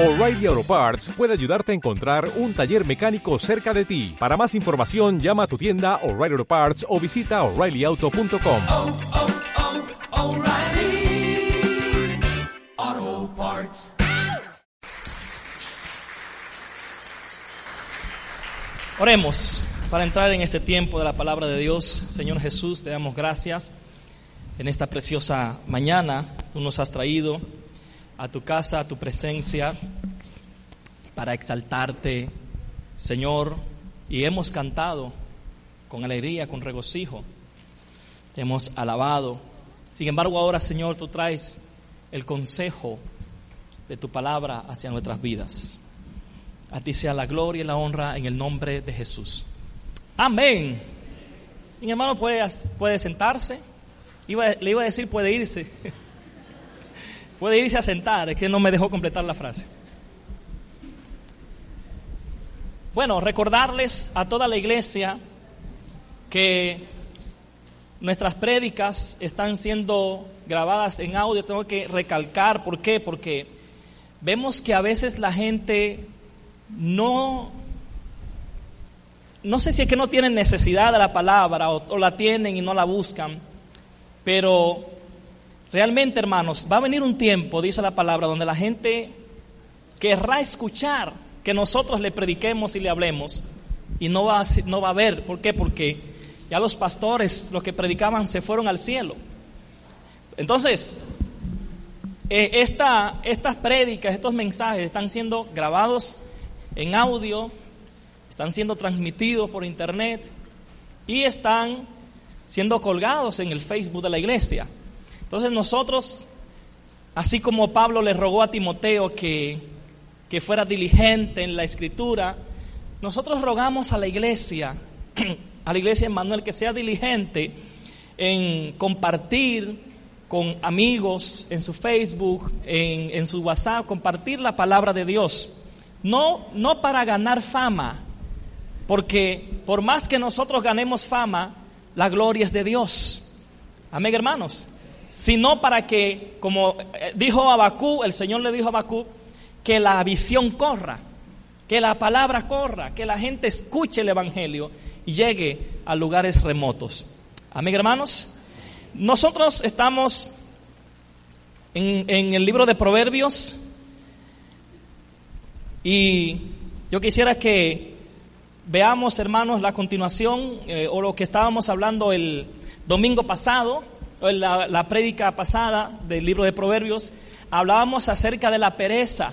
O'Reilly Auto Parts puede ayudarte a encontrar un taller mecánico cerca de ti. Para más información, llama a tu tienda O'Reilly Auto Parts o visita oreillyauto.com. oh, oh, Parts. Oremos para entrar en este tiempo de la palabra de Dios. Señor Jesús, te damos gracias en esta preciosa mañana. Tú nos has traído a tu casa, a tu presencia, para exaltarte, Señor, y hemos cantado con alegría, con regocijo. Te hemos alabado. Sin embargo, ahora, Señor, tú traes el consejo de tu palabra hacia nuestras vidas. A ti sea la gloria y la honra en el nombre de Jesús. Amén. Mi hermano puede, puede sentarse. Iba- le iba a decir puede irse. puede irse a sentar. Es que no me dejó completar la frase. Bueno, recordarles a toda la iglesia que nuestras prédicas están siendo grabadas en audio. Tengo que recalcar por qué. Porque vemos que a veces la gente no, no sé si es que no tienen necesidad de la palabra o, o la tienen y no la buscan, pero realmente hermanos, va a venir un tiempo, dice la palabra, donde la gente querrá escuchar que nosotros le prediquemos y le hablemos y no va, a, no va a ver. ¿Por qué? Porque ya los pastores, los que predicaban, se fueron al cielo. Entonces, eh, esta, estas prédicas, estos mensajes están siendo grabados en audio, están siendo transmitidos por internet y están siendo colgados en el Facebook de la iglesia. Entonces nosotros, así como Pablo le rogó a Timoteo que, que fuera diligente en la escritura, nosotros rogamos a la iglesia, a la iglesia Emmanuel, que sea diligente en compartir con amigos en su Facebook, en, en su WhatsApp, compartir la palabra de Dios. No, no para ganar fama, porque por más que nosotros ganemos fama, la gloria es de Dios. Amén, hermanos. Sino para que, como eh, dijo Abacú, el Señor le dijo a Abacú, que la visión corra, que la palabra corra, que la gente escuche el Evangelio y llegue a lugares remotos. Amén, hermanos. Nosotros estamos en, en el libro de Proverbios y yo quisiera que veamos, hermanos, la continuación eh, o lo que estábamos hablando el domingo pasado, la, la prédica pasada del libro de Proverbios. Hablábamos acerca de la pereza.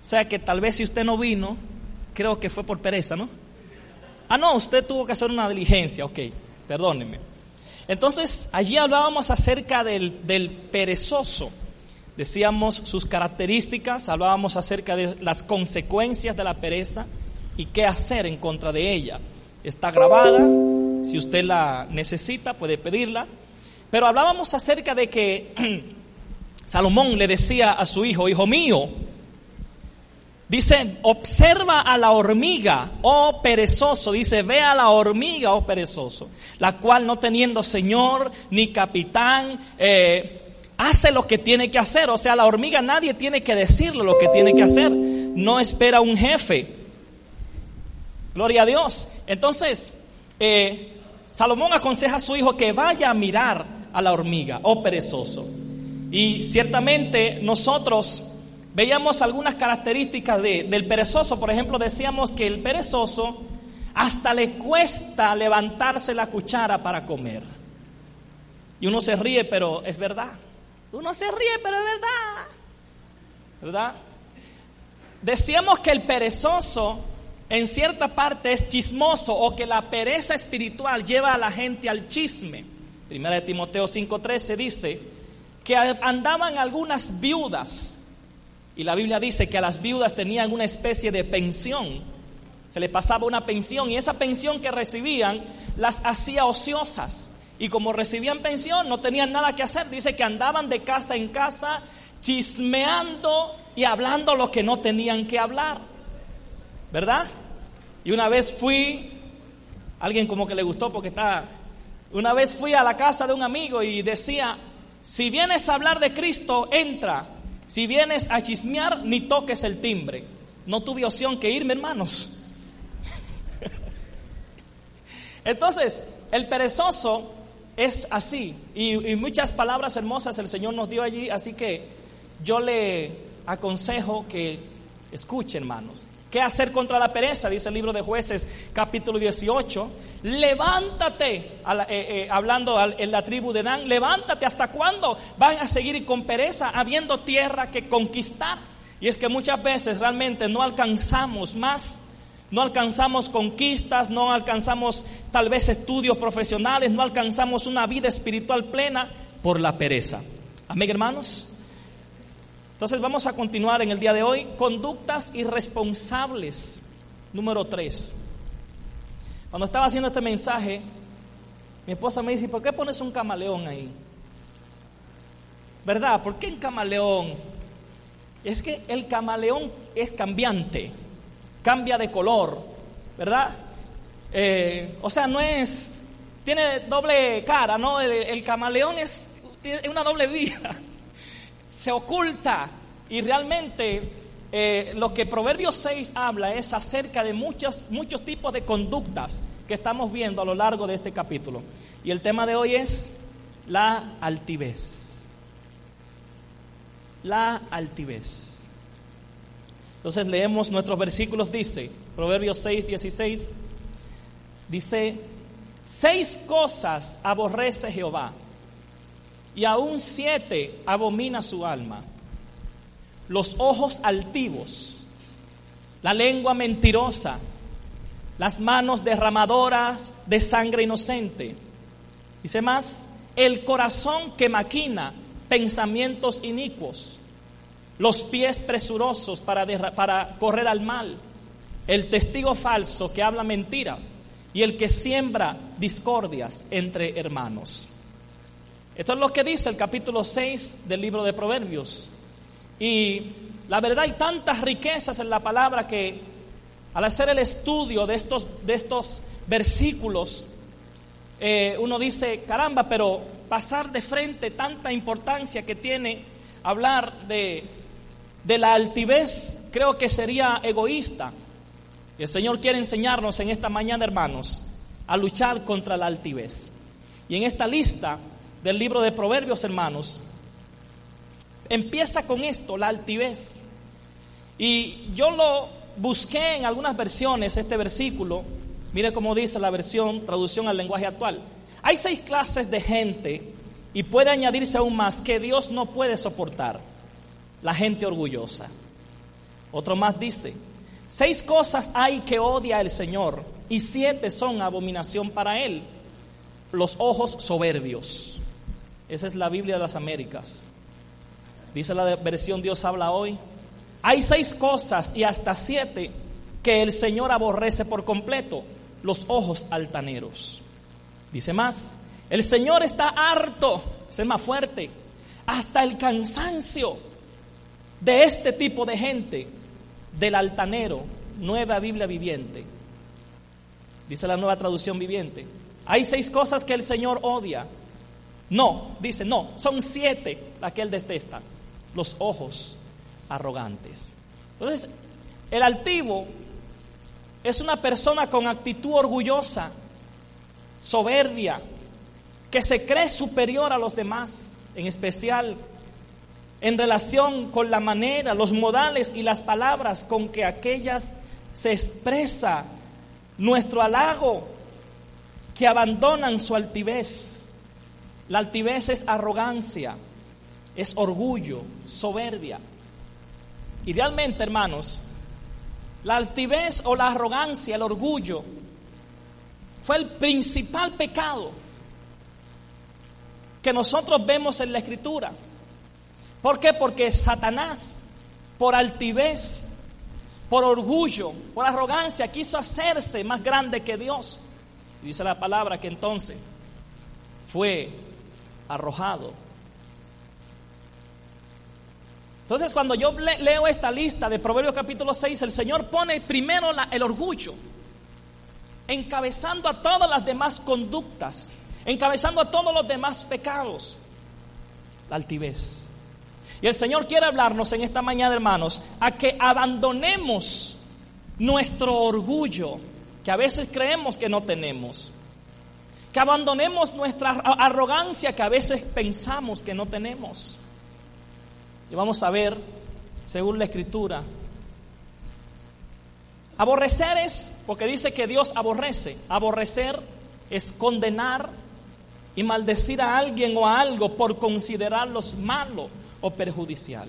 O sea que tal vez si usted no vino, creo que fue por pereza, ¿no? Ah, no, usted tuvo que hacer una diligencia, ok, perdóneme. Entonces, allí hablábamos acerca del, del perezoso. Decíamos sus características, hablábamos acerca de las consecuencias de la pereza y qué hacer en contra de ella. Está grabada, si usted la necesita puede pedirla, pero hablábamos acerca de que Salomón le decía a su hijo, hijo mío, dice, observa a la hormiga, oh perezoso, dice, ve a la hormiga, oh perezoso, la cual no teniendo señor ni capitán, eh, hace lo que tiene que hacer. O sea, la hormiga nadie tiene que decirle lo que tiene que hacer. No espera un jefe. Gloria a Dios. Entonces, eh, Salomón aconseja a su hijo que vaya a mirar a la hormiga, oh perezoso. Y ciertamente nosotros veíamos algunas características de- del perezoso. Por ejemplo, decíamos que el perezoso hasta le cuesta levantarse la cuchara para comer. Y uno se ríe, pero es verdad. Uno se ríe, pero es verdad. ¿Verdad? Decíamos que el perezoso en cierta parte es chismoso o que la pereza espiritual lleva a la gente al chisme. Primera de Timoteo 5:13 dice que andaban algunas viudas y la Biblia dice que a las viudas tenían una especie de pensión. Se les pasaba una pensión y esa pensión que recibían las hacía ociosas. Y como recibían pensión, no tenían nada que hacer. Dice que andaban de casa en casa chismeando y hablando lo que no tenían que hablar. ¿Verdad? Y una vez fui, alguien como que le gustó porque está, una vez fui a la casa de un amigo y decía, si vienes a hablar de Cristo, entra, Si vienes a chismear, ni toques el timbre. No tuve opción que irme, hermanos. Entonces, el perezoso es así. Y, muchas palabras hermosas el Señor nos dio allí. Así que yo le aconsejo que escuche, hermanos. ¿Qué hacer contra la pereza? Dice el libro de jueces capítulo 18. Levántate, eh, eh, hablando en la tribu de Dan, levántate, ¿hasta cuándo van a seguir con pereza habiendo tierra que conquistar? Y es que muchas veces realmente no alcanzamos más, no alcanzamos conquistas, no alcanzamos tal vez estudios profesionales, no alcanzamos una vida espiritual plena por la pereza. Amén, hermanos. Entonces vamos a continuar en el día de hoy. Conductas irresponsables. Número 3. Cuando estaba haciendo este mensaje, mi esposa me dice, ¿por qué pones un camaleón ahí? ¿Verdad? ¿Por qué un camaleón? Es que el camaleón es cambiante, cambia de color, ¿verdad? Eh, o sea, no es, tiene doble cara, ¿no? El, camaleón es, es una doble vida se oculta y realmente eh, lo que Proverbios 6 habla es acerca de muchos, muchos tipos de conductas que estamos viendo a lo largo de este capítulo. Y el tema de hoy es la altivez. La altivez. Entonces leemos nuestros versículos, dice, Proverbios 6, 16, dice, seis cosas aborrece Jehová y aún siete abomina su alma. Los ojos altivos, la lengua mentirosa, las manos derramadoras de sangre inocente. Dice más, el corazón que maquina pensamientos inicuos, los pies presurosos para, para correr al mal, el testigo falso que habla mentiras y el que siembra discordias entre hermanos. Esto es lo que dice el capítulo 6 del libro de Proverbios. Y la verdad hay tantas riquezas en la palabra que al hacer el estudio de estos, de estos versículos, eh, uno dice, caramba, pero pasar de frente tanta importancia que tiene hablar de, de la altivez, creo que sería egoísta. El Señor quiere enseñarnos en esta mañana, hermanos, a luchar contra la altivez. Y en esta lista del libro de Proverbios, hermanos, empieza con esto, la altivez. Y yo lo busqué en algunas versiones, este versículo, mire cómo dice la versión, traducción al lenguaje actual. Hay seis clases de gente y puede añadirse aún más que Dios no puede soportar. La gente orgullosa. Otro más dice, seis cosas hay que odia el Señor y siete son abominación para Él. Los ojos soberbios. Esa es la Biblia de las Américas. Dice la versión Dios habla hoy. Hay seis cosas y hasta siete que el Señor aborrece por completo. Los ojos altaneros. Dice más, el Señor está harto, es más fuerte, hasta el cansancio de este tipo de gente, del altanero, nueva Biblia viviente. Dice la nueva traducción viviente. Hay seis cosas que el Señor odia. No, dice, no, son siete las que él detesta. Los ojos arrogantes. Entonces, el altivo es una persona con actitud orgullosa, soberbia, que se cree superior a los demás, en especial en relación con la manera, los modales y las palabras con que aquellas se expresa nuestro halago, que abandonan su altivez la altivez es arrogancia, es orgullo, soberbia. Y realmente, hermanos, la altivez o la arrogancia, el orgullo, fue el principal pecado que nosotros vemos en la escritura. ¿Por qué? Porque Satanás, por altivez, por orgullo, por arrogancia, quiso hacerse más grande que Dios. Y dice la palabra que entonces fue arrojado. Entonces cuando yo leo esta lista de Proverbios capítulo 6, el Señor pone primero el orgullo, encabezando a todas las demás conductas, encabezando a todos los demás pecados, la altivez. Y el Señor quiere hablarnos en esta mañana, hermanos, a que abandonemos nuestro orgullo, que a veces creemos que no tenemos. Que abandonemos nuestra arrogancia que a veces pensamos que no tenemos. Y vamos a ver, según la Escritura, aborrecer es, porque dice que Dios aborrece, aborrecer es condenar y maldecir a alguien o a algo por considerarlos malo o perjudicial.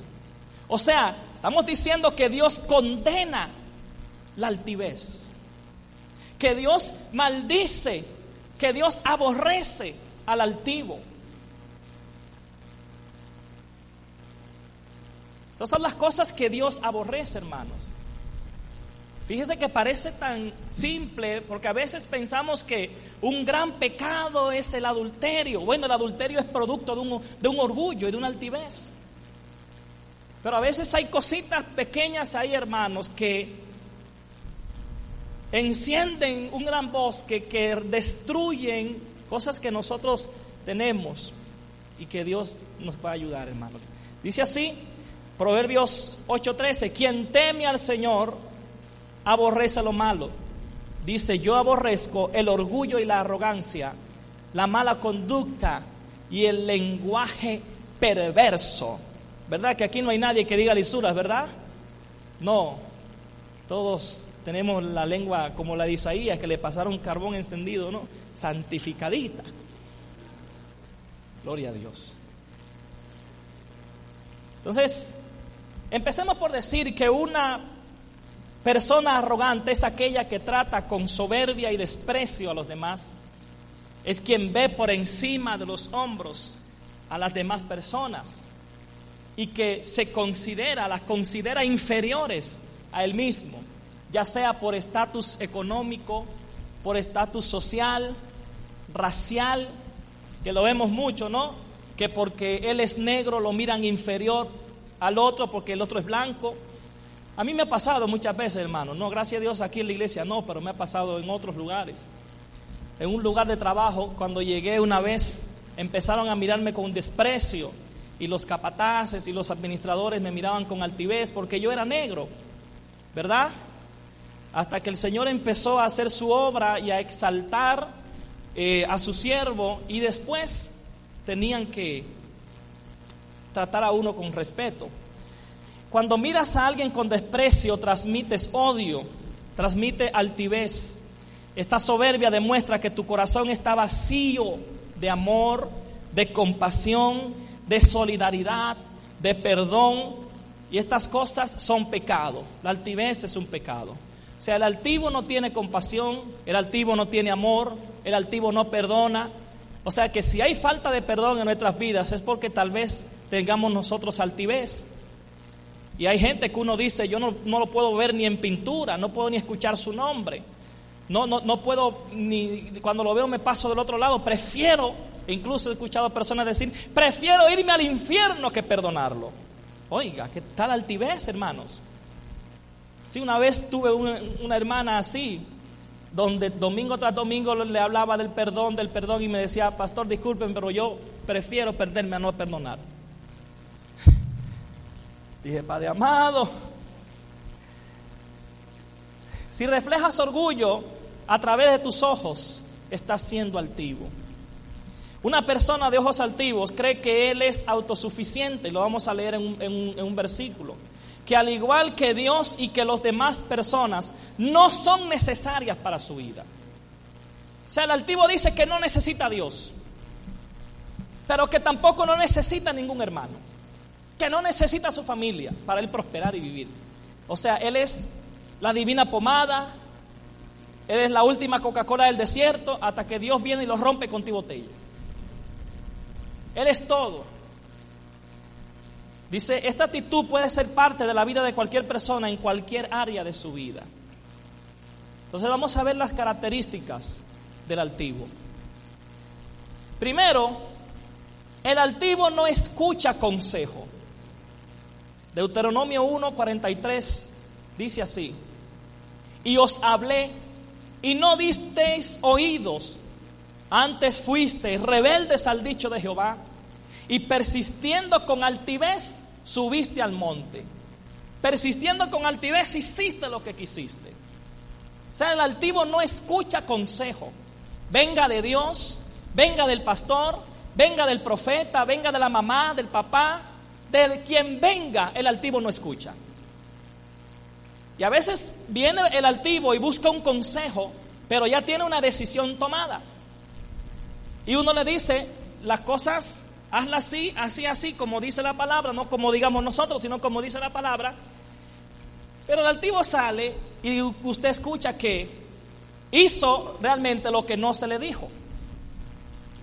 O sea, estamos diciendo que Dios condena la altivez, que Dios maldice, que Dios aborrece al altivo. Esas son las cosas que Dios aborrece, hermanos. Fíjese que parece tan simple porque a veces pensamos que un gran pecado es el adulterio. Bueno, el adulterio es producto de un, de un orgullo y de una altivez. Pero a veces hay cositas pequeñas ahí, hermanos, que encienden un gran bosque, que destruyen cosas que nosotros tenemos y que Dios nos va a ayudar, hermanos. Dice así, Proverbios 8:13, quien teme al Señor aborrece lo malo. Dice, yo aborrezco el orgullo y la arrogancia, la mala conducta y el lenguaje perverso. ¿Verdad que aquí no hay nadie que diga lisuras, verdad? No, todos tenemos la lengua como la de Isaías, que le pasaron carbón encendido, ¿no? Santificadita. Gloria a Dios. Entonces, empecemos por decir que una Persona arrogante es aquella que trata con soberbia y desprecio a los demás. Es quien ve por encima de los hombros a las demás personas y que se considera, las considera inferiores a él mismo, ya sea por estatus económico, por estatus social, racial, que lo vemos mucho, ¿no? Que porque él es negro lo miran inferior al otro porque el otro es blanco a mí me ha pasado muchas veces, hermano. No, gracias a Dios aquí en la iglesia no, pero me ha pasado en otros lugares. En un lugar de trabajo, cuando llegué una vez, empezaron a mirarme con desprecio. Y los capataces y los administradores me miraban con altivez porque yo era negro. ¿Verdad? Hasta que el Señor empezó a hacer su obra y a exaltar eh, a su siervo y después tenían que tratar a uno con respeto. Cuando miras a alguien con desprecio, transmites odio, transmite altivez. Esta soberbia demuestra que tu corazón está vacío de amor, de compasión, de solidaridad, de perdón. Y estas cosas son pecado. La altivez es un pecado. O sea, el altivo no tiene compasión, el altivo no tiene amor, el altivo no perdona. O sea que si hay falta de perdón en nuestras vidas es porque tal vez tengamos nosotros altivez. Y hay gente que uno dice, yo no, lo puedo ver ni en pintura, no puedo ni escuchar su nombre. No, no, no puedo ni, cuando lo veo me paso del otro lado, prefiero, incluso he escuchado a personas decir, prefiero irme al infierno que perdonarlo. Oiga, qué tal altivez, hermanos. Sí, una vez tuve una, hermana así, donde domingo tras domingo le hablaba del perdón, del perdón, y me decía, pastor, disculpen, pero yo prefiero perderme a no perdonar. Dije, Padre amado, si reflejas orgullo a través de tus ojos, estás siendo altivo. Una persona de ojos altivos cree que él es autosuficiente, lo vamos a leer en un versículo, que al igual que Dios y que las demás personas no son necesarias para su vida. O sea, el altivo dice que no necesita a Dios, pero que tampoco no necesita ningún hermano que no necesita a su familia para él prosperar y vivir. O sea, él es la divina pomada, él es la última Coca-Cola del desierto hasta que Dios viene y lo rompe con tu botella. Él es todo. Dice, esta actitud puede ser parte de la vida de cualquier persona en cualquier área de su vida. Entonces vamos a ver las características del altivo. Primero, el altivo no escucha consejo. Deuteronomio 1, 43 dice así, y os hablé y no disteis oídos, antes fuisteis rebeldes al dicho de Jehová y persistiendo con altivez subiste al monte. Persistiendo con altivez, hiciste lo que quisiste. O sea, el altivo no escucha consejo. Venga de Dios, venga del pastor, venga del profeta, venga de la mamá, del papá, de quien venga, el altivo no escucha. Y a veces viene el altivo y busca un consejo, pero ya tiene una decisión tomada. Y uno le dice las cosas, hazla así, así, así, como dice la palabra, no como digamos nosotros, sino como dice la palabra. Pero el altivo sale y usted escucha que hizo realmente lo que no se le dijo.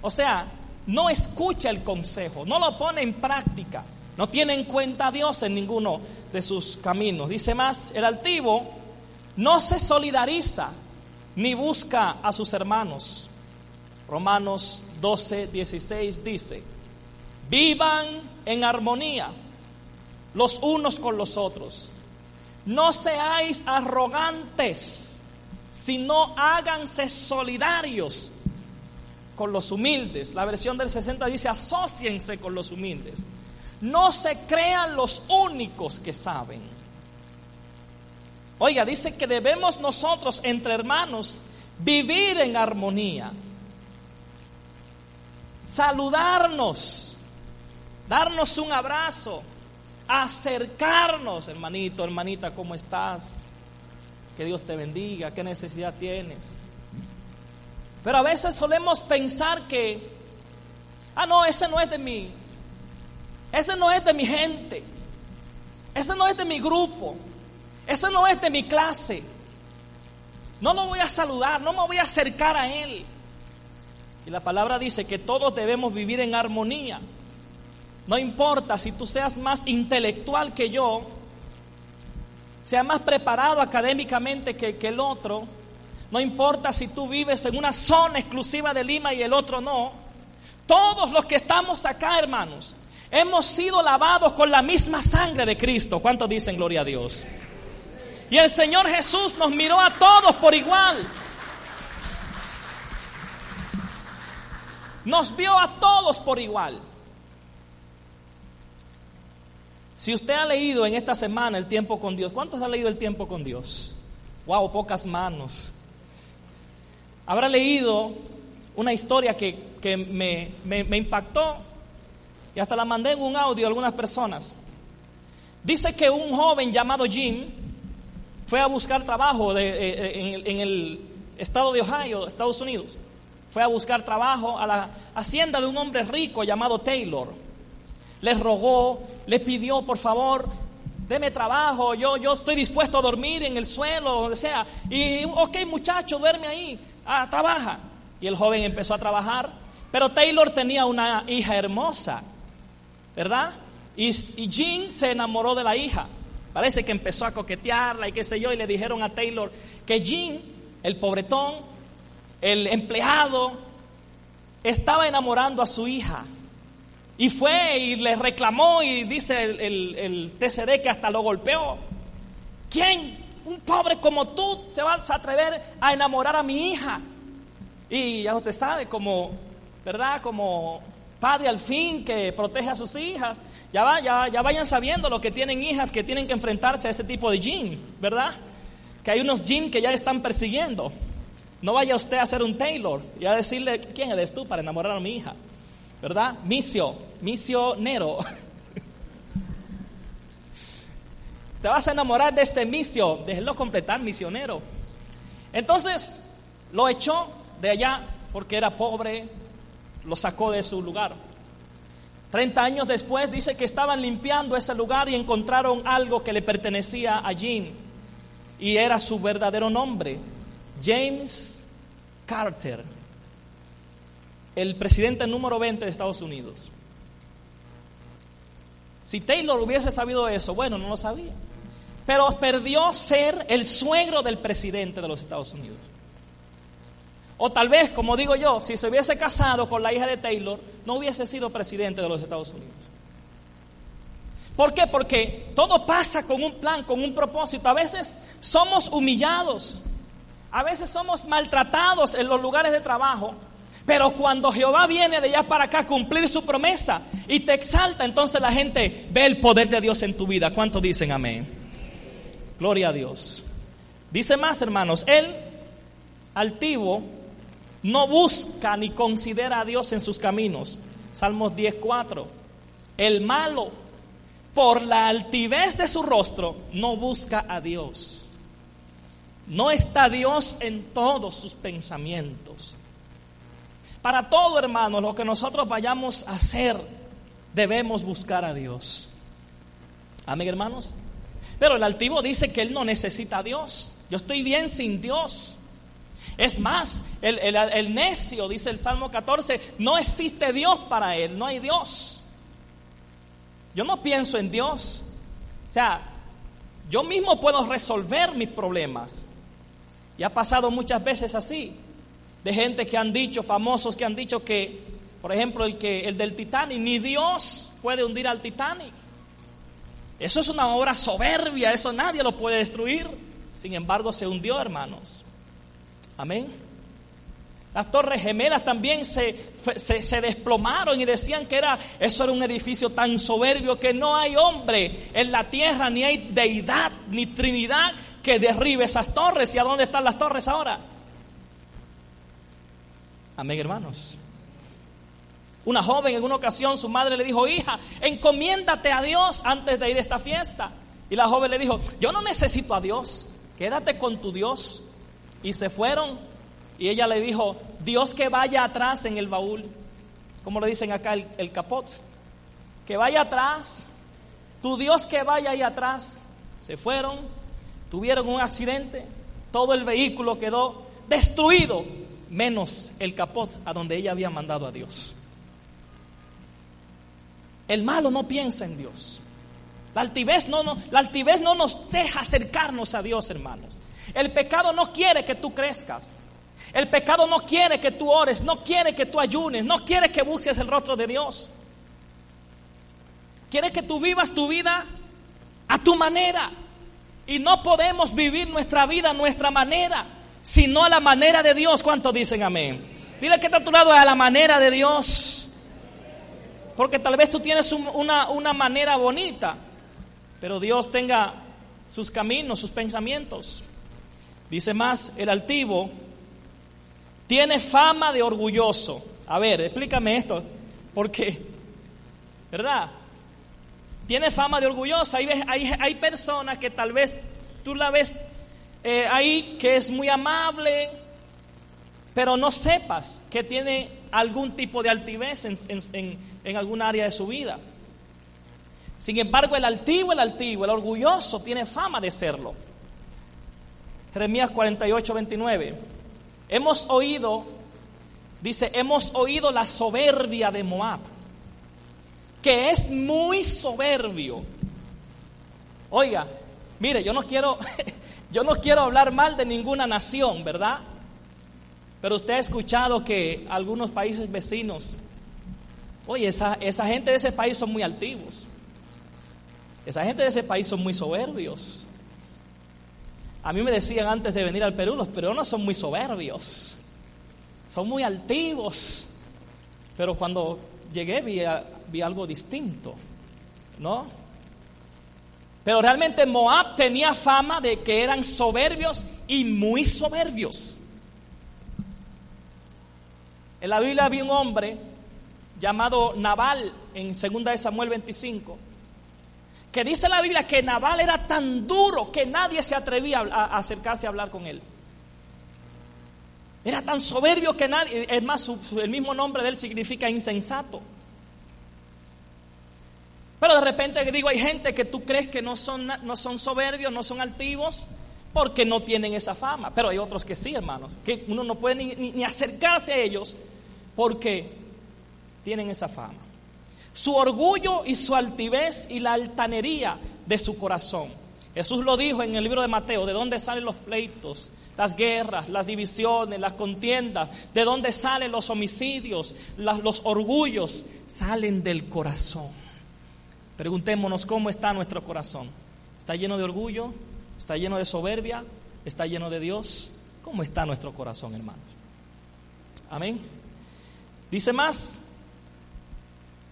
O sea, no escucha el consejo, no lo pone en práctica, no tiene en cuenta a Dios en ninguno de sus caminos. Dice más, el altivo no se solidariza ni busca a sus hermanos. Romanos 12, 16 dice, vivan en armonía los unos con los otros. No seáis arrogantes, sino háganse solidarios con los humildes. La versión del 60 dice, asociense con los humildes. No se crean los únicos que saben. Oiga, dice que debemos nosotros entre hermanos vivir en armonía. Saludarnos, darnos un abrazo, acercarnos, hermanito, hermanita, ¿cómo estás? Que Dios te bendiga, ¿qué necesidad tienes? Pero a veces solemos pensar que, ah, no, ese no es de mí, ese no es de mi gente, ese no es de mi grupo, ese no es de mi clase. No lo voy a saludar, no me voy a acercar a él. Y la palabra dice que todos debemos vivir en armonía. No importa si tú seas más intelectual que yo, sea más preparado académicamente que, que el otro, no importa si tú vives en una zona exclusiva de Lima y el otro no. Todos los que estamos acá, hermanos, hemos sido lavados con la misma sangre de Cristo. ¿Cuántos dicen gloria a Dios? Y el Señor Jesús nos miró a todos por igual. Nos vio a todos por igual. Si usted ha leído en esta semana el tiempo con Dios, ¿cuántos ha leído el tiempo con Dios? Wow, pocas manos habrá leído una historia que, me, impactó y hasta la mandé en un audio a algunas personas. Dice que un joven llamado Jim fue a buscar trabajo eh, eh, en, el estado de Ohio, Estados Unidos. Fue a buscar trabajo a la hacienda de un hombre rico llamado Taylor. Le rogó, le pidió, por favor, deme trabajo, yo, yo estoy dispuesto a dormir en el suelo, donde sea. Y, ok, muchacho, duerme ahí ah, trabaja. Y el joven empezó a trabajar. Pero Taylor tenía una hija hermosa, ¿verdad? Y, y Jean se enamoró de la hija. Parece que empezó a coquetearla y qué sé yo, y le dijeron a Taylor que Jean, el pobretón, el empleado, estaba enamorando a su hija. Y fue y le reclamó y dice el, TCD que hasta lo golpeó. ¿Quién? un pobre como tú se va a atrever a enamorar a mi hija. Y ya usted sabe, como, ¿verdad? Como padre al fin que protege a sus hijas, ya, va, ya, ya vayan sabiendo lo que tienen hijas que tienen que enfrentarse a ese tipo de jean, ¿verdad? Que hay unos jean que ya están persiguiendo. No vaya usted a ser un Taylor y a decirle, ¿quién eres tú para enamorar a mi hija? ¿Verdad? Misio, misionero. Te vas a enamorar de ese misio, déjelo completar, misionero. Entonces lo echó de allá porque era pobre, lo sacó de su lugar. Treinta años después dice que estaban limpiando ese lugar y encontraron algo que le pertenecía a Jean y era su verdadero nombre, James Carter, el presidente número 20 de Estados Unidos. Si Taylor hubiese sabido eso, bueno, no lo sabía pero perdió ser el suegro del presidente de los Estados Unidos. O tal vez, como digo yo, si se hubiese casado con la hija de Taylor, no hubiese sido presidente de los Estados Unidos. ¿Por qué? Porque todo pasa con un plan, con un propósito. A veces somos humillados, a veces somos maltratados en los lugares de trabajo, Pero cuando Jehová viene de allá para acá a cumplir su promesa y te exalta, entonces la gente ve el poder de Dios en tu vida. ¿Cuántos dicen amén? Gloria a Dios. Dice más, hermanos, el altivo no busca ni considera a Dios en sus caminos. Salmos 10:4. El malo, por la altivez de su rostro, no busca a Dios. No está Dios en todos sus pensamientos. Para todo, hermano, lo que nosotros vayamos a hacer, debemos buscar a Dios. Amén, hermanos. Pero el altivo dice que él no necesita a Dios. Yo estoy bien sin Dios. Es más, el, el- el necio, dice el Salmo 14, no existe Dios para él, no hay Dios. Yo no pienso en Dios. O sea, yo mismo puedo resolver mis problemas. Y ha pasado muchas veces así, de gente que han dicho, famosos que han dicho que, por ejemplo, el, que, el del Titanic, ni Dios puede hundir al Titanic. Eso es una obra soberbia, eso nadie lo puede destruir. Sin embargo, se hundió, hermanos. Amén. Las torres gemelas también se, se desplomaron y decían que era, eso era un edificio tan soberbio que no hay hombre en la tierra, ni hay deidad, ni trinidad que derribe esas torres. ¿Y a dónde están las torres ahora? Amén, hermanos. Una joven en una ocasión, su madre le dijo, hija, encomiéndate a Dios antes de ir a esta fiesta. Y la joven le dijo, yo no necesito a Dios, quédate con tu Dios. Y se fueron y ella le dijo, Dios que vaya atrás en el baúl, como le dicen acá el, el capot, que vaya atrás, tu Dios que vaya ahí atrás. Se fueron, tuvieron un accidente, todo el vehículo quedó destruido, menos el capot a donde ella había mandado a Dios. El malo no piensa en Dios. La altivez no, no- la altivez no nos deja acercarnos a Dios, hermanos. El pecado no quiere que tú crezcas. El pecado no quiere que tú ores, no quiere que tú ayunes, no quiere que busques el rostro de Dios. Quiere que tú vivas tu vida a tu manera. Y no podemos vivir nuestra vida a nuestra manera, sino a la manera de Dios. ¿Cuántos dicen amén? Dile que está a tu lado a la manera de Dios. Porque tal vez tú tienes un- una, una manera bonita, pero Dios tenga sus caminos, sus pensamientos. Dice más, el altivo tiene fama de orgulloso. A ver, explícame esto, porque, ¿verdad? Tiene fama de orgullosa. Hay, hay, hay personas que tal vez tú la ves eh, ahí que es muy amable, pero no sepas que tiene algún tipo de altivez en, en, en, algún área de su vida. Sin embargo, el altivo, el altivo, el orgulloso tiene fama de serlo. Jeremías 48, 29. Hemos oído, dice, hemos oído la soberbia de Moab, que es muy soberbio. Oiga, mire, yo no quiero, yo no quiero hablar mal de ninguna nación, ¿verdad? Pero usted ha escuchado que algunos países vecinos, oye, esa, esa gente de ese país son muy altivos. Esa gente de ese país son muy soberbios. A mí me decían antes de venir al Perú, los peruanos son muy soberbios, son muy altivos. Pero cuando llegué vi, vi algo distinto, ¿no? Pero realmente Moab tenía fama de que eran soberbios y muy soberbios. En la Biblia había un hombre llamado Nabal en 2 de Samuel 25 que dice la Biblia que Nabal era tan duro que nadie se atrevía a, acercarse a hablar con él. Era tan soberbio que nadie, es más, el mismo nombre de él significa insensato. Pero de repente digo, hay gente que tú crees que no son, no son soberbios, no son altivos, porque no tienen esa fama. Pero hay otros que sí, hermanos, que uno no puede ni, acercarse a ellos porque tienen esa fama su orgullo y su altivez y la altanería de su corazón. Jesús lo dijo en el libro de Mateo, de dónde salen los pleitos, las guerras, las divisiones, las contiendas, de dónde salen los homicidios, los orgullos, salen del corazón. Preguntémonos cómo está nuestro corazón. ¿Está lleno de orgullo? ¿Está lleno de soberbia? ¿Está lleno de Dios? ¿Cómo está nuestro corazón, hermanos? Amén. Dice más,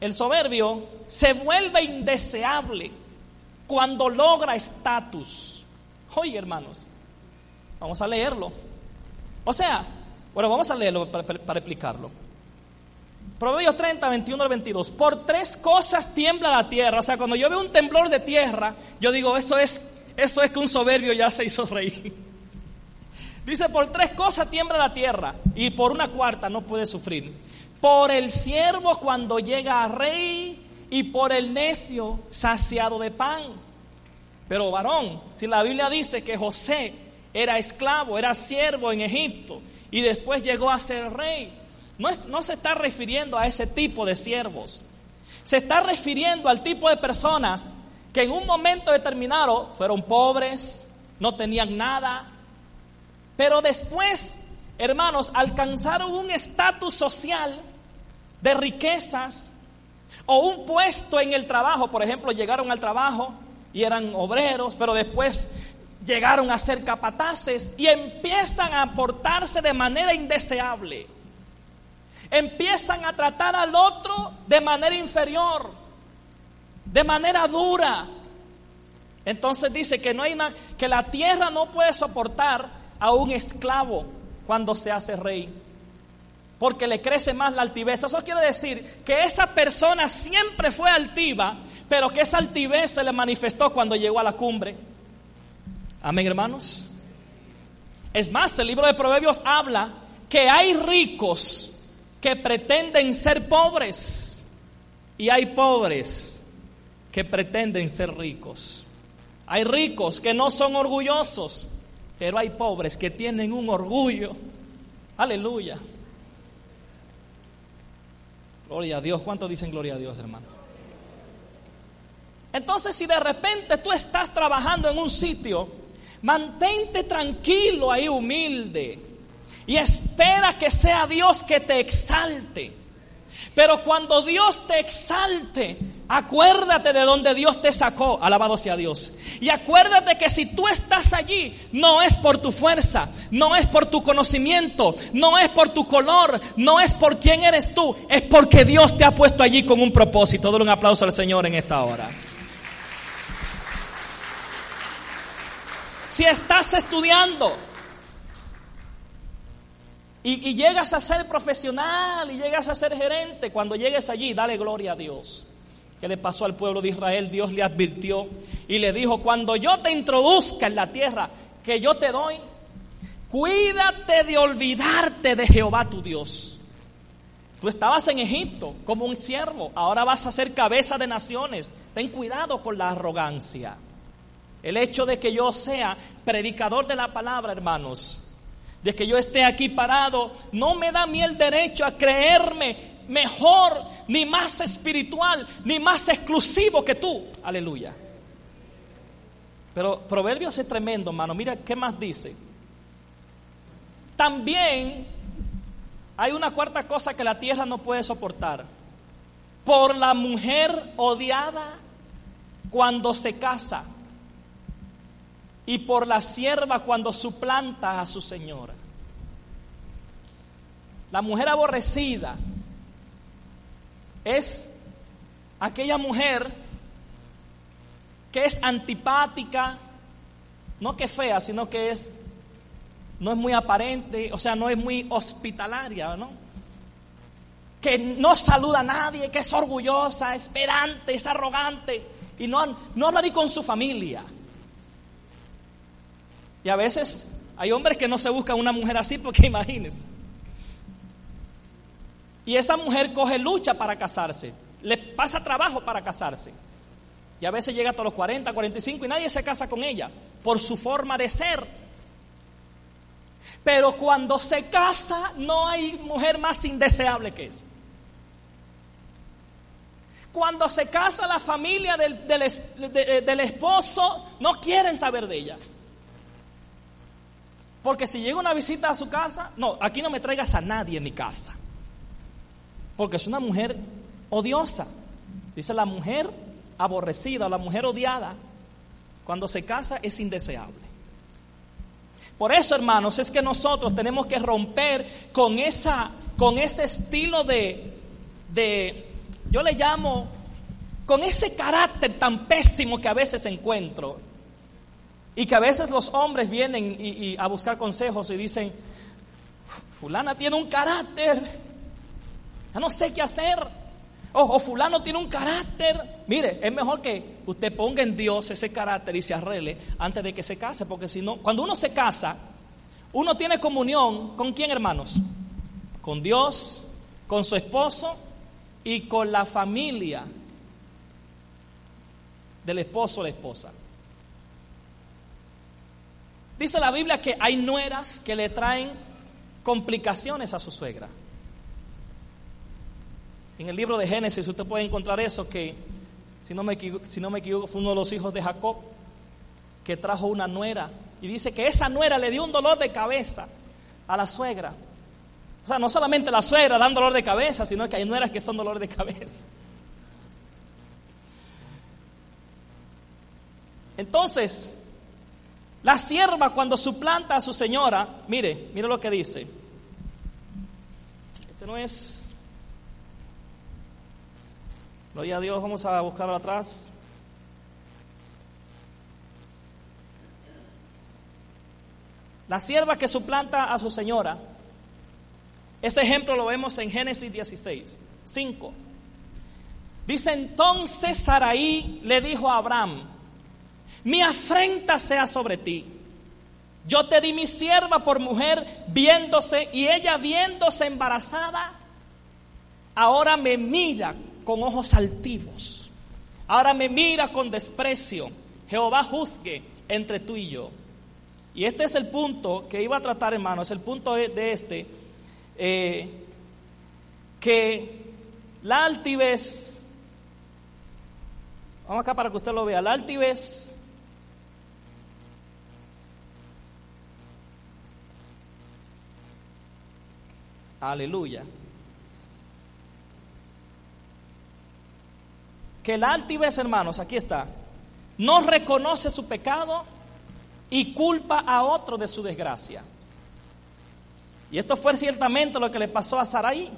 el soberbio se vuelve indeseable cuando logra estatus. Oye, hermanos, vamos a leerlo. O sea, bueno, vamos a leerlo para, para explicarlo. Proverbios 30, 21 al 22. Por tres cosas tiembla la tierra. O sea, cuando yo veo un temblor de tierra, yo digo, eso es, es que un soberbio ya se hizo rey. Dice, por tres cosas tiembla la tierra y por una cuarta no puede sufrir. Por el siervo cuando llega a rey y por el necio saciado de pan. Pero varón, si la Biblia dice que José era esclavo, era siervo en Egipto y después llegó a ser rey, no, se está refiriendo a ese tipo de siervos. Se está refiriendo al tipo de personas que en un momento determinado fueron pobres, no tenían nada, pero después, hermanos, alcanzaron un estatus social de riquezas o un puesto en el trabajo. Por ejemplo, llegaron al trabajo y eran obreros, pero después llegaron a ser capataces y empiezan a portarse de manera indeseable. Empiezan a tratar al otro de manera inferior, de manera dura. Entonces dice que no hay nada, que la tierra no puede soportar a un esclavo cuando se hace rey. Porque le crece más la altivez. Eso quiere decir que esa persona siempre fue altiva, pero que esa altivez se le manifestó cuando llegó a la cumbre. Amén, hermanos. Es más, el libro de Proverbios habla que hay ricos que pretenden ser pobres y hay pobres que pretenden ser ricos. Hay ricos que no son orgullosos pero hay pobres que tienen un orgullo. Aleluya. Gloria a Dios. ¿Cuántos dicen gloria a Dios, hermano? Entonces, si de repente tú estás trabajando en un sitio, mantente tranquilo ahí, humilde, y espera que sea Dios que te exalte. Pero cuando Dios te exalte, Acuérdate de donde Dios te sacó, alabado sea Dios. Y acuérdate que si tú estás allí, no es por tu fuerza, no es por tu conocimiento, no es por tu color, no es por quién eres tú, es porque Dios te ha puesto allí con un propósito. Dale un aplauso al Señor en esta hora. Si estás estudiando y, llegas a ser profesional y llegas a ser gerente, cuando llegues allí, dale gloria a Dios que le pasó al pueblo de Israel, Dios le advirtió y le dijo, cuando yo te introduzca en la tierra que yo te doy, cuídate de olvidarte de Jehová tu Dios. Tú estabas en Egipto como un siervo, ahora vas a ser cabeza de naciones. Ten cuidado con la arrogancia. El hecho de que yo sea predicador de la palabra, hermanos, de que yo esté aquí parado, no me da a mí el derecho a creerme mejor, ni más espiritual, ni más exclusivo que tú. Aleluya. Pero Proverbios es tremendo, hermano. Mira qué más dice. También hay una cuarta cosa que la tierra no puede soportar. Por la mujer odiada cuando se casa y por la sierva cuando suplanta a su señora. La mujer aborrecida es aquella mujer que es antipática, no que fea, sino que es no es muy aparente, o sea, no es muy hospitalaria, ¿no? Que no saluda a nadie, que es orgullosa, es pedante, es arrogante y no, no habla ni con su familia. Y a veces hay hombres que no se buscan una mujer así porque imagínense. Y esa mujer coge lucha para casarse, le pasa trabajo para casarse. Y a veces llega hasta los 40, 45 y nadie se casa con ella por su forma de ser. Pero cuando se casa no hay mujer más indeseable que esa. Cuando se casa la familia del, del esposo no quieren saber de ella. Porque si llega una visita a su casa, no, aquí no me traigas a nadie en mi casa. Porque es una mujer odiosa. Dice la mujer aborrecida o la mujer odiada, cuando se casa es indeseable. Por eso, hermanos, es que nosotros tenemos que romper con esa con ese estilo de, de, yo le llamo, con ese carácter tan pésimo que a veces encuentro. Y que a veces los hombres vienen y, a buscar consejos y dicen, fulana tiene un carácter, ya no sé qué hacer. O, o fulano tiene un carácter. Mire, es mejor que usted ponga en Dios ese carácter y se arregle antes de que se case, porque si no, cuando uno se casa, uno tiene comunión con quién, hermanos? Con Dios, con su esposo y con la familia del esposo o la esposa. Dice la Biblia que hay nueras que le traen complicaciones a su suegra. En el libro de Génesis usted puede encontrar eso que, si no me equivoco, si no me fue uno de los hijos de Jacob que trajo una nuera y dice que esa nuera le dio un dolor de cabeza a la suegra. O sea, no solamente la suegra dan dolor de cabeza, sino que hay nueras que son dolor de cabeza. Entonces, la sierva cuando suplanta a su señora, mire, mire lo que dice. Este no es... Gloria a Dios, vamos a buscarlo atrás. La sierva que suplanta a su señora. Ese ejemplo lo vemos en Génesis 16, 5. Dice entonces Saraí le dijo a Abraham, mi afrenta sea sobre ti. Yo te di mi sierva por mujer viéndose y ella viéndose embarazada, ahora me mira con ojos altivos. Ahora me mira con desprecio. Jehová juzgue entre tú y yo. Y este es el punto que iba a tratar, hermano, es el punto de este, eh, que la altivez, vamos acá para que usted lo vea, la altivez Aleluya. Que la altivez, hermanos, aquí está, no reconoce su pecado y culpa a otro de su desgracia. Y esto fue ciertamente lo que le pasó a Saraí.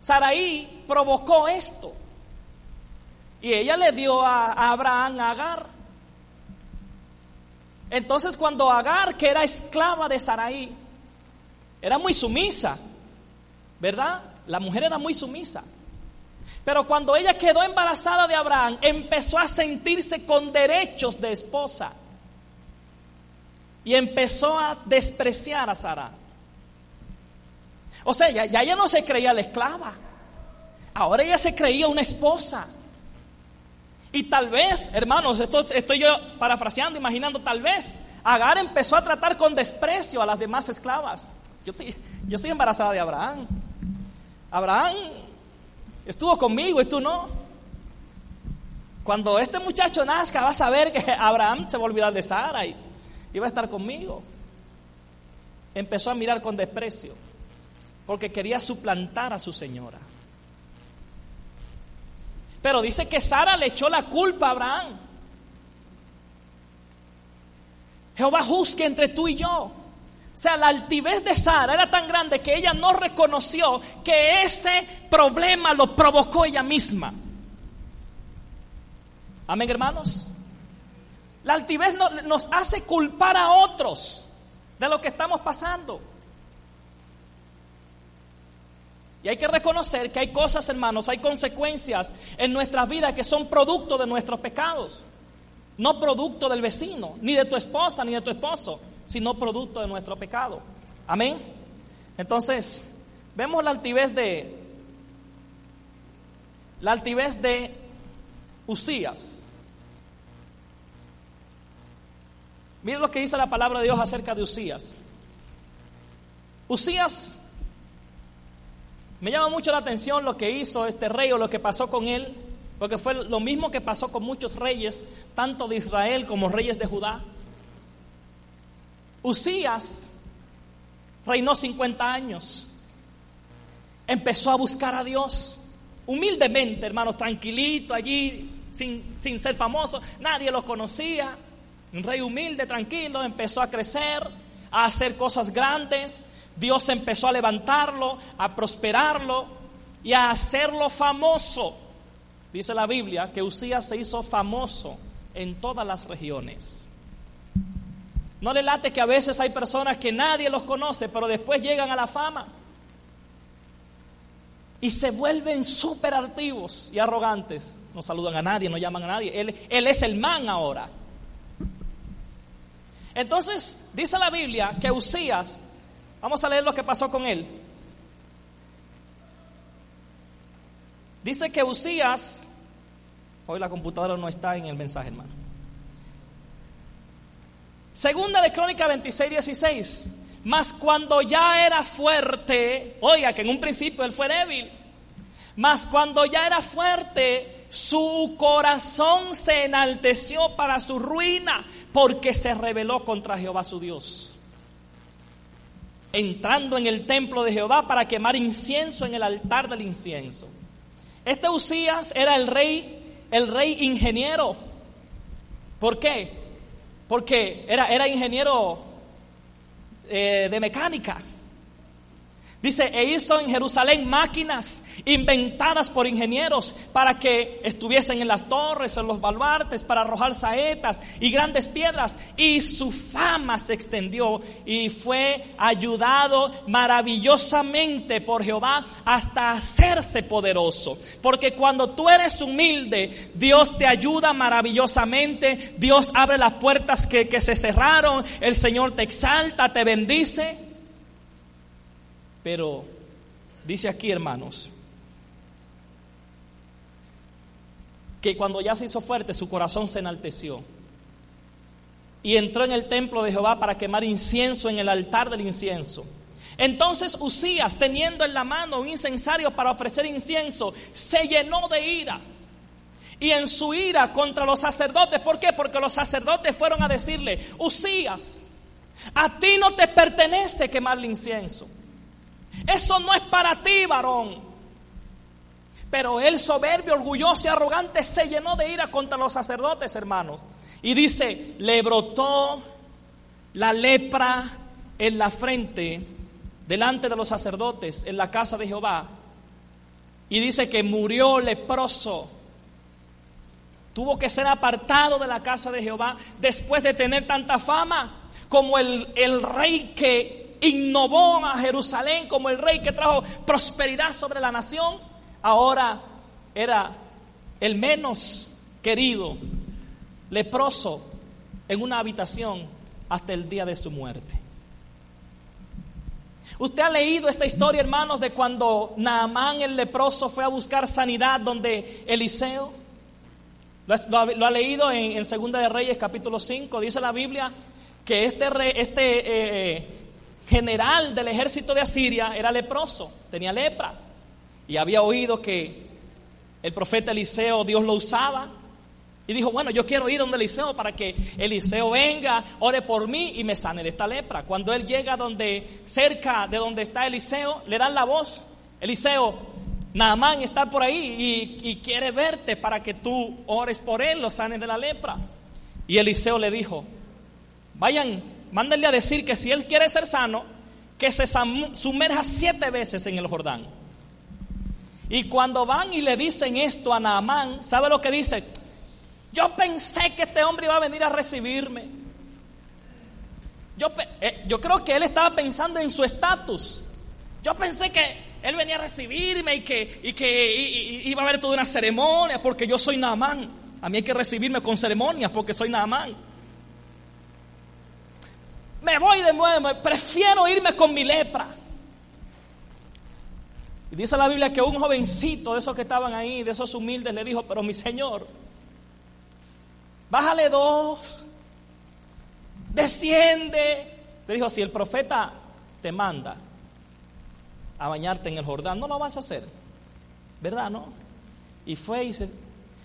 Saraí provocó esto. Y ella le dio a Abraham a Agar. Entonces cuando Agar, que era esclava de Saraí, era muy sumisa, ¿verdad? La mujer era muy sumisa. Pero cuando ella quedó embarazada de Abraham, empezó a sentirse con derechos de esposa. Y empezó a despreciar a Sara. O sea, ya, ya ella no se creía la esclava. Ahora ella se creía una esposa. Y tal vez, hermanos, esto estoy yo parafraseando, imaginando, tal vez Agar empezó a tratar con desprecio a las demás esclavas. Yo estoy, yo estoy embarazada de Abraham. Abraham estuvo conmigo y tú no. Cuando este muchacho nazca, vas a ver que Abraham se va a olvidar de Sara y, y va a estar conmigo. Empezó a mirar con desprecio porque quería suplantar a su señora. Pero dice que Sara le echó la culpa a Abraham. Jehová juzgue entre tú y yo. O sea, la altivez de Sara era tan grande que ella no reconoció que ese problema lo provocó ella misma. Amén, hermanos. La altivez nos hace culpar a otros de lo que estamos pasando. Y hay que reconocer que hay cosas, hermanos, hay consecuencias en nuestras vidas que son producto de nuestros pecados. No producto del vecino, ni de tu esposa, ni de tu esposo sino producto de nuestro pecado. Amén. Entonces, vemos la altivez de la altivez de Usías. Miren lo que dice la palabra de Dios acerca de Usías. Usías me llama mucho la atención lo que hizo este rey o lo que pasó con él, porque fue lo mismo que pasó con muchos reyes, tanto de Israel como reyes de Judá. Usías reinó 50 años. Empezó a buscar a Dios humildemente, hermanos, tranquilito allí, sin, sin ser famoso. Nadie lo conocía. Un rey humilde, tranquilo, empezó a crecer, a hacer cosas grandes. Dios empezó a levantarlo, a prosperarlo y a hacerlo famoso. Dice la Biblia que Usías se hizo famoso en todas las regiones. No le late que a veces hay personas que nadie los conoce, pero después llegan a la fama y se vuelven súper altivos y arrogantes. No saludan a nadie, no llaman a nadie. Él, él es el man ahora. Entonces, dice la Biblia que Usías, vamos a leer lo que pasó con él. Dice que Usías, hoy la computadora no está en el mensaje, hermano. Segunda de Crónica 26, 16. Mas cuando ya era fuerte, oiga que en un principio él fue débil, mas cuando ya era fuerte, su corazón se enalteció para su ruina, porque se rebeló contra Jehová su Dios. Entrando en el templo de Jehová para quemar incienso en el altar del incienso. Este Usías era el rey, el rey ingeniero. ¿Por qué? Porque era, era ingeniero eh, de mecánica. Dice, e hizo en Jerusalén máquinas inventadas por ingenieros para que estuviesen en las torres, en los baluartes, para arrojar saetas y grandes piedras. Y su fama se extendió y fue ayudado maravillosamente por Jehová hasta hacerse poderoso. Porque cuando tú eres humilde, Dios te ayuda maravillosamente, Dios abre las puertas que, que se cerraron, el Señor te exalta, te bendice. Pero dice aquí, hermanos, que cuando ya se hizo fuerte, su corazón se enalteció. Y entró en el templo de Jehová para quemar incienso en el altar del incienso. Entonces Usías, teniendo en la mano un incensario para ofrecer incienso, se llenó de ira. Y en su ira contra los sacerdotes, ¿por qué? Porque los sacerdotes fueron a decirle, Usías, a ti no te pertenece quemar el incienso. Eso no es para ti, varón. Pero el soberbio, orgulloso y arrogante se llenó de ira contra los sacerdotes, hermanos. Y dice, le brotó la lepra en la frente delante de los sacerdotes en la casa de Jehová. Y dice que murió leproso. Tuvo que ser apartado de la casa de Jehová después de tener tanta fama como el, el rey que innovó a Jerusalén como el rey que trajo prosperidad sobre la nación, ahora era el menos querido, leproso, en una habitación hasta el día de su muerte. Usted ha leído esta historia, hermanos, de cuando Naamán el leproso fue a buscar sanidad donde Eliseo. Lo, ha, leído en, Segunda de Reyes capítulo 5. Dice la Biblia que este, rey, este eh, general del ejército de Asiria era leproso, tenía lepra. Y había oído que el profeta Eliseo, Dios lo usaba. Y dijo, bueno, yo quiero ir donde Eliseo para que Eliseo venga, ore por mí y me sane de esta lepra. Cuando él llega donde, cerca de donde está Eliseo, le dan la voz. Eliseo, Naamán está por ahí y, y quiere verte para que tú ores por él, lo sanes de la lepra. Y Eliseo le dijo, vayan mándenle a decir que si él quiere ser sano, que se sumerja siete veces en el Jordán. Y cuando van y le dicen esto a Naamán, ¿sabe lo que dice? Yo pensé que este hombre iba a venir a recibirme. Yo, eh, yo creo que él estaba pensando en su estatus. Yo pensé que él venía a recibirme y que, y que iba a haber toda una ceremonia porque yo soy Naamán. A mí hay que recibirme con ceremonias porque soy Naamán me voy de nuevo, prefiero irme con mi lepra. Y dice la Biblia que un jovencito de esos que estaban ahí, de esos humildes, le dijo, pero mi Señor, bájale dos, desciende. Le dijo, si el profeta te manda a bañarte en el Jordán, no lo vas a hacer, ¿verdad? No. Y fue y se,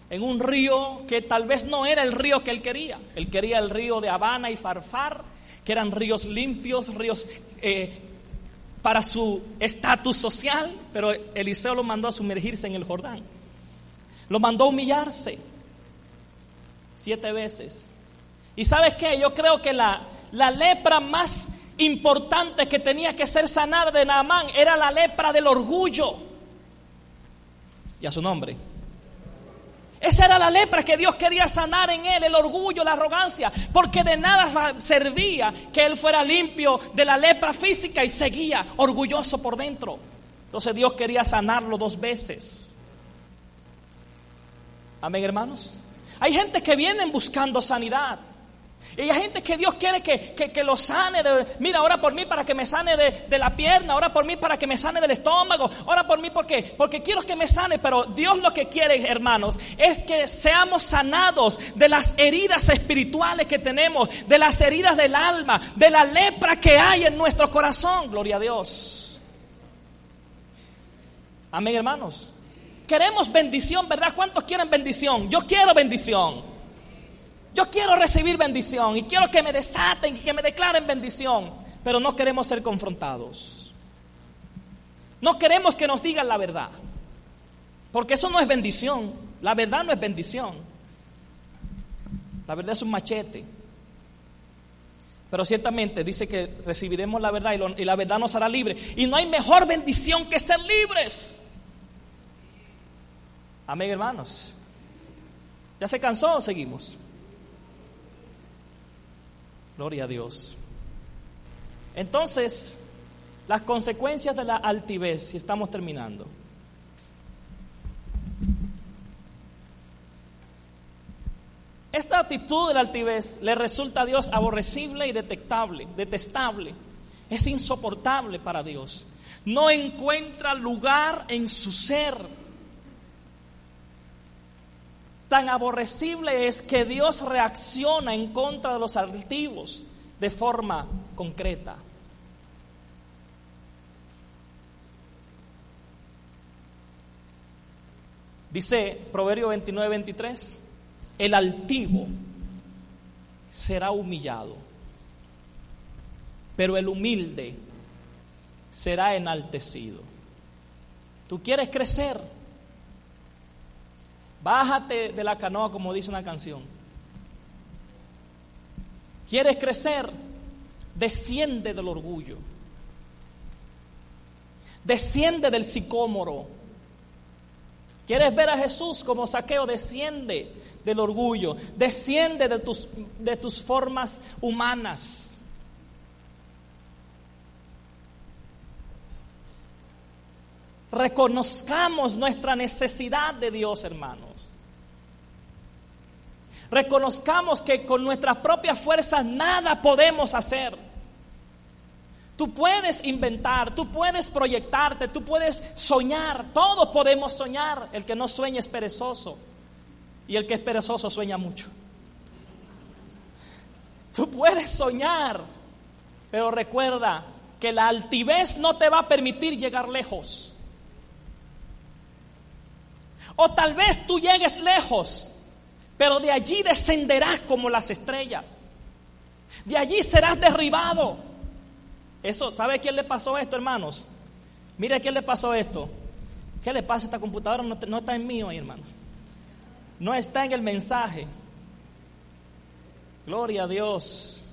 en un río que tal vez no era el río que él quería. Él quería el río de Habana y Farfar que eran ríos limpios, ríos eh, para su estatus social, pero Eliseo lo mandó a sumergirse en el Jordán. Lo mandó a humillarse siete veces. ¿Y sabes qué? Yo creo que la, la lepra más importante que tenía que ser sanada de Naamán era la lepra del orgullo. Y a su nombre. Esa era la lepra que Dios quería sanar en él, el orgullo, la arrogancia, porque de nada servía que él fuera limpio de la lepra física y seguía orgulloso por dentro. Entonces Dios quería sanarlo dos veces. Amén, hermanos. Hay gente que vienen buscando sanidad. Y hay gente que Dios quiere que, que, lo sane. Mira, ora por mí para que me sane de, de, la pierna. Ora por mí para que me sane del estómago. Ora por mí porque, porque quiero que me sane. Pero Dios lo que quiere, hermanos, es que seamos sanados de las heridas espirituales que tenemos, de las heridas del alma, de la lepra que hay en nuestro corazón. Gloria a Dios. Amén, hermanos. Queremos bendición, ¿verdad? ¿Cuántos quieren bendición? Yo quiero bendición. Quiero recibir bendición y quiero que me desaten y que me declaren bendición, pero no queremos ser confrontados. No queremos que nos digan la verdad, porque eso no es bendición. La verdad no es bendición. La verdad es un machete. Pero ciertamente dice que recibiremos la verdad y, la verdad nos hará libre. Y no hay mejor bendición que ser libres. Amén, hermanos. ¿Ya se cansó seguimos? Gloria a Dios. Entonces, las consecuencias de la altivez, si estamos terminando. Esta actitud de la altivez le resulta a Dios aborrecible y detectable, detestable. Es insoportable para Dios. No encuentra lugar en su ser. Tan aborrecible es que Dios reacciona en contra de los altivos de forma concreta. Dice Proverbio 29, 23, el altivo será humillado, pero el humilde será enaltecido. ¿Tú quieres crecer? Bájate de la canoa como dice una canción. ¿Quieres crecer? Desciende del orgullo. Desciende del sicómoro. ¿Quieres ver a Jesús como saqueo? Desciende del orgullo. Desciende de tus, de tus formas humanas. Reconozcamos nuestra necesidad de Dios, hermanos. Reconozcamos que con nuestras propias fuerzas nada podemos hacer. Tú puedes inventar, tú puedes proyectarte, tú puedes soñar, todos podemos soñar. El que no sueña es perezoso y el que es perezoso sueña mucho. Tú puedes soñar, pero recuerda que la altivez no te va a permitir llegar lejos. O tal vez tú llegues lejos, pero de allí descenderás como las estrellas. De allí serás derribado. Eso, ¿sabe quién le pasó esto, hermanos? Mire quién le pasó esto. ¿Qué le pasa a esta computadora? No, está en mí hoy, hermano. No está en el mensaje. Gloria a Dios.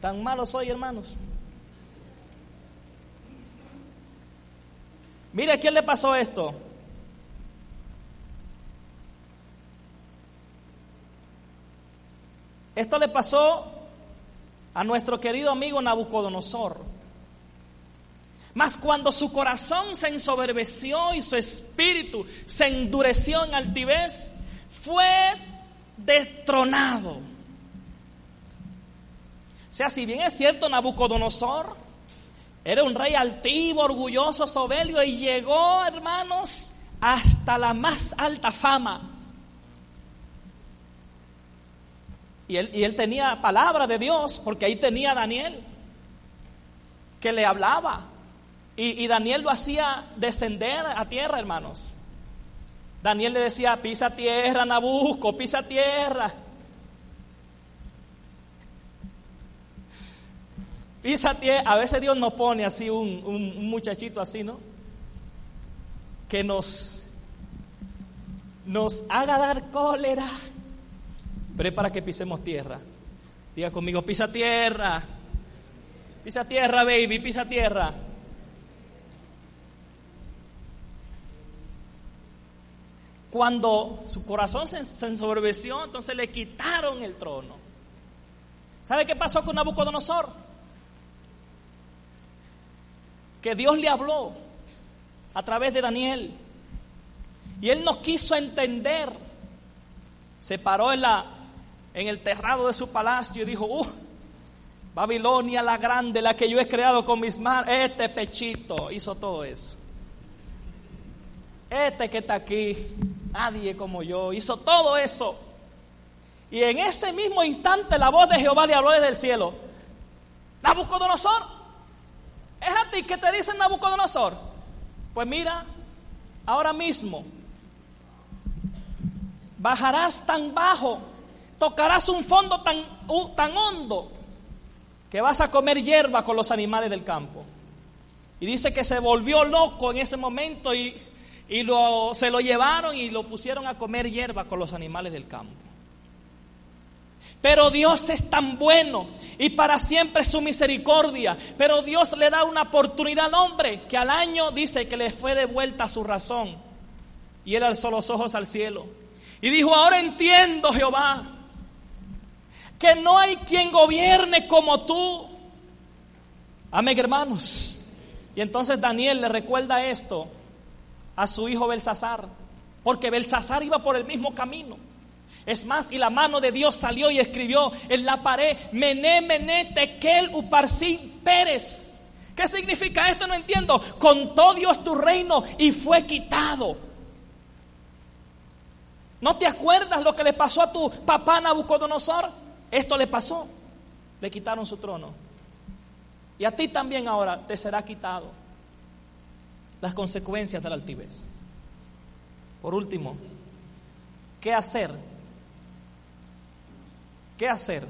Tan malo soy, hermanos. Mire quién le pasó esto. Esto le pasó a nuestro querido amigo Nabucodonosor. Mas cuando su corazón se ensoberbeció y su espíritu se endureció en altivez, fue destronado. O sea, si bien es cierto, Nabucodonosor era un rey altivo, orgulloso, soberbio y llegó, hermanos, hasta la más alta fama. Y él, tenía palabra de Dios, porque ahí tenía Daniel, que le hablaba. Y, y Daniel lo hacía descender a tierra, hermanos. Daniel le decía, pisa tierra, Nabucco, pisa tierra. Pisa tierra. A veces Dios nos pone así un, un muchachito así, ¿no? Que nos, nos haga dar cólera pero es para que pisemos tierra. Diga conmigo, pisa tierra. Pisa tierra, baby, pisa tierra. Cuando su corazón se, ensoberbeció, entonces le quitaron el trono. ¿Sabe qué pasó con Nabucodonosor? Que Dios le habló a través de Daniel. Y él no quiso entender. Se paró en, la, en el terrado de su palacio y dijo, uh, Babilonia la grande, la que yo he creado con mis manos, este pechito hizo todo eso. Este que está aquí, nadie como yo, hizo todo eso. Y en ese mismo instante la voz de Jehová le habló desde el cielo. Nabucodonosor, ¿es a ti que te dicen Nabucodonosor? Pues mira, ahora mismo bajarás tan bajo, tocarás un fondo tan, tan hondo, que vas a comer hierba con los animales del campo. Y dice que se volvió loco en ese momento y, y lo, se lo llevaron y lo pusieron a comer hierba con los animales del campo. Pero Dios es tan bueno y para siempre su misericordia. Pero Dios le da una oportunidad al hombre que al año dice que le fue de vuelta su razón. Y él alzó los ojos al cielo. Y dijo, ahora entiendo Jehová que no hay quien gobierne como tú. Amén, hermanos. Y entonces Daniel le recuerda esto a su hijo Belsasar, porque Belsasar iba por el mismo camino. Es más, y la mano de Dios salió y escribió en la pared, Mené, Mené, Tekel, Uparsin, Pérez. ¿Qué significa esto? No entiendo. Contó Dios tu reino y fue quitado. ¿No te acuerdas lo que le pasó a tu papá Nabucodonosor? Esto le pasó. Le quitaron su trono. Y a ti también ahora te será quitado las consecuencias de la altivez. Por último, ¿qué hacer ¿Qué hacer?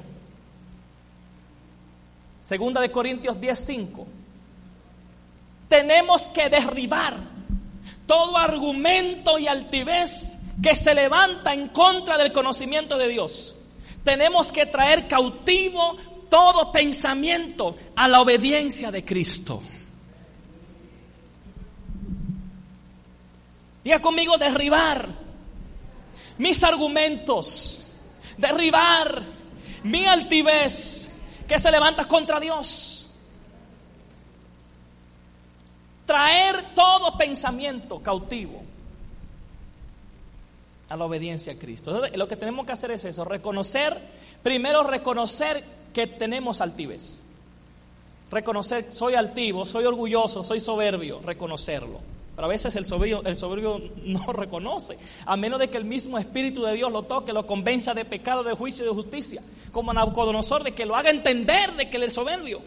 Segunda de Corintios 10:5. Tenemos que derribar todo argumento y altivez que se levanta en contra del conocimiento de Dios. Tenemos que traer cautivo todo pensamiento a la obediencia de Cristo. Diga conmigo derribar mis argumentos, derribar mi altivez que se levanta contra Dios. Traer todo pensamiento cautivo a la obediencia a Cristo. lo que tenemos que hacer es eso, reconocer, primero reconocer que tenemos altivez. Reconocer, soy altivo, soy orgulloso, soy soberbio, reconocerlo. Pero a veces el soberbio, el soberbio no reconoce, a menos de que el mismo Espíritu de Dios lo toque, lo convenza de pecado, de juicio y de justicia, como Nabucodonosor, de que lo haga entender de que él es soberbio.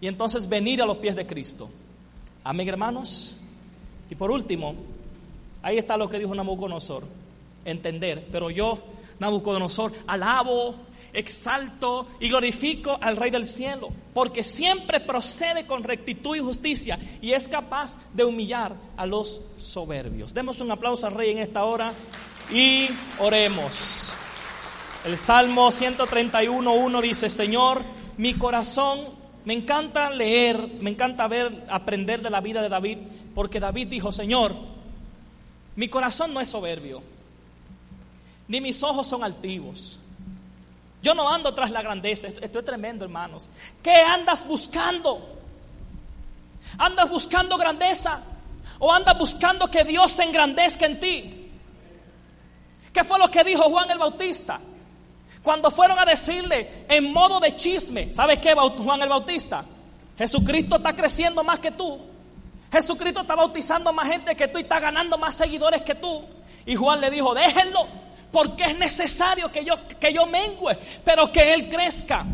Y entonces venir a los pies de Cristo. Amén, hermanos. Y por último, ahí está lo que dijo Nabucodonosor, entender, pero yo, Nabucodonosor, alabo exalto y glorifico al Rey del cielo, porque siempre procede con rectitud y justicia y es capaz de humillar a los soberbios. Demos un aplauso al Rey en esta hora y oremos. El Salmo 131.1 dice, Señor, mi corazón, me encanta leer, me encanta ver, aprender de la vida de David, porque David dijo, Señor, mi corazón no es soberbio, ni mis ojos son altivos. Yo no ando tras la grandeza. Esto, es tremendo, hermanos. ¿Qué andas buscando? ¿Andas buscando grandeza? ¿O andas buscando que Dios se engrandezca en ti? ¿Qué fue lo que dijo Juan el Bautista? Cuando fueron a decirle en modo de chisme, ¿sabes qué, Juan el Bautista? Jesucristo está creciendo más que tú. Jesucristo está bautizando más gente que tú y está ganando más seguidores que tú. Y Juan le dijo, déjenlo, porque es necesario que yo, que yo mengüe, pero que Él crezca.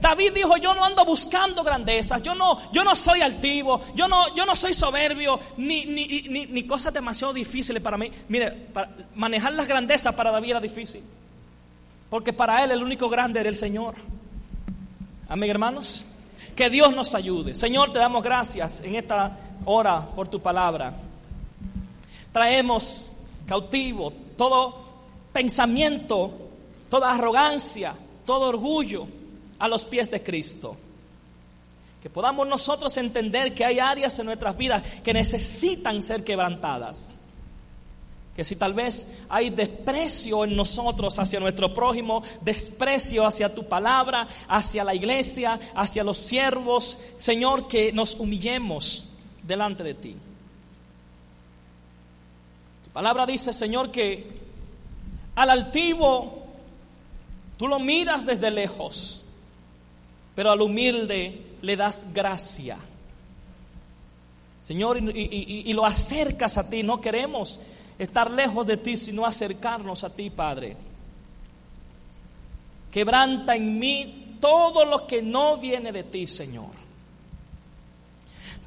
David dijo, yo no ando buscando grandezas, yo no, yo no soy altivo, yo no, yo no soy soberbio, ni, ni, ni, cosas demasiado difíciles para mí. Mire, manejar las grandezas para David era difícil, porque para él el único grande era el Señor. Amén, hermanos. Que Dios nos ayude. Señor, te damos gracias en esta hora por tu palabra. Traemos cautivo todo pensamiento, toda arrogancia, todo orgullo a los pies de Cristo. Que podamos nosotros entender que hay áreas en nuestras vidas que necesitan ser quebrantadas. Que si tal vez hay desprecio en nosotros hacia nuestro prójimo, desprecio hacia tu palabra, hacia la iglesia, hacia los siervos, Señor, que nos humillemos delante de ti. Palabra dice, Señor, que al altivo tú lo miras desde lejos, pero al humilde le das gracia. Señor, y- y lo acercas a ti. No queremos estar lejos de ti, sino acercarnos a ti, Padre. Quebranta en mí todo lo que no viene de ti, Señor.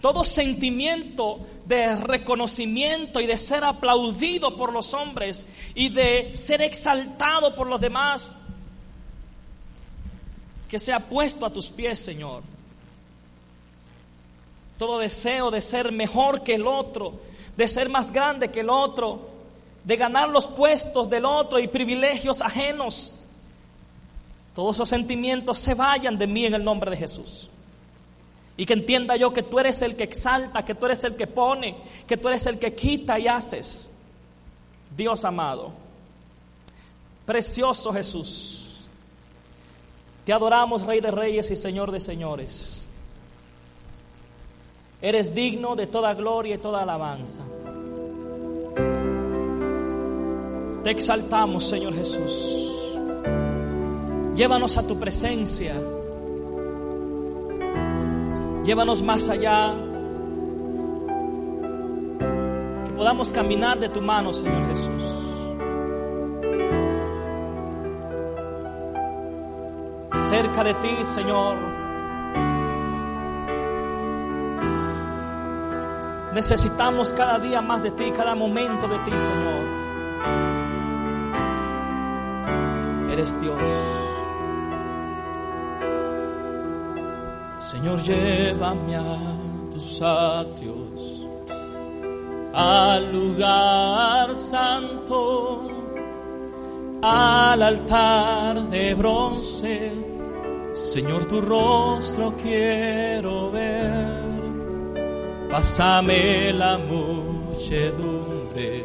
Todo sentimiento de reconocimiento y de ser aplaudido por los hombres y de ser exaltado por los demás, que sea puesto a tus pies, Señor. Todo deseo de ser mejor que el otro, de ser más grande que el otro, de ganar los puestos del otro y privilegios ajenos. Todos esos sentimientos se vayan de mí en el nombre de Jesús. Y que entienda yo que tú eres el que exalta, que tú eres el que pone, que tú eres el que quita y haces. Dios amado, precioso Jesús, te adoramos Rey de Reyes y Señor de Señores. Eres digno de toda gloria y toda alabanza. Te exaltamos, Señor Jesús. Llévanos a tu presencia. Llévanos más allá. Que podamos caminar de tu mano, Señor Jesús. Cerca de ti, Señor. Necesitamos cada día más de ti, cada momento de ti, Señor. Eres Dios. Señor, llévame a tus atrios, al lugar santo, al altar de bronce. Señor, tu rostro quiero ver. Pásame la muchedumbre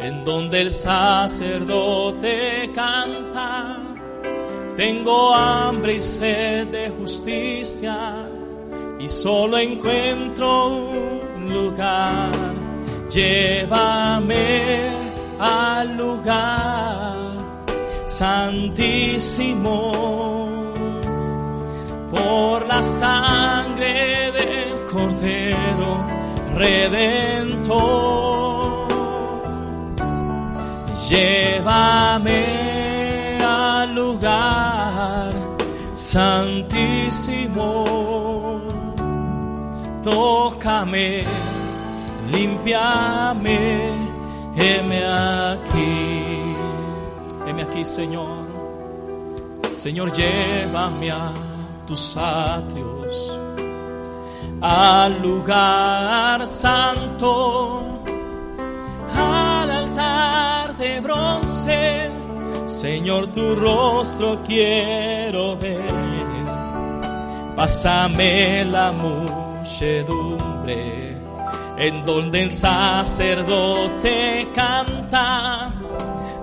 en donde el sacerdote canta. Tengo hambre y sed de justicia y solo encuentro un lugar. Llévame al lugar santísimo por la sangre del Cordero Redentor. Llévame lugar santísimo. Tócame, limpiame, heme aquí. Heme aquí, Señor. Señor, llévame a tus atrios, al lugar santo, al altar de bronce. Señor, tu rostro quiero ver. Pásame la muchedumbre en donde el sacerdote canta.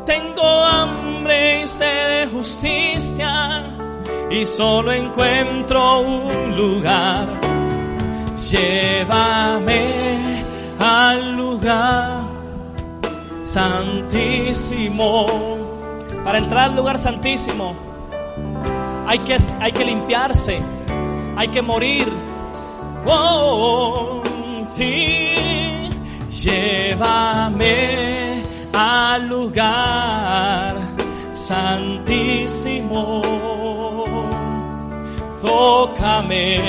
Tengo hambre y sed de justicia y solo encuentro un lugar. Llévame al lugar santísimo. Para entrar al lugar santísimo hay que, hay que limpiarse, hay que morir. Oh, sí, llévame al lugar santísimo. Tócame,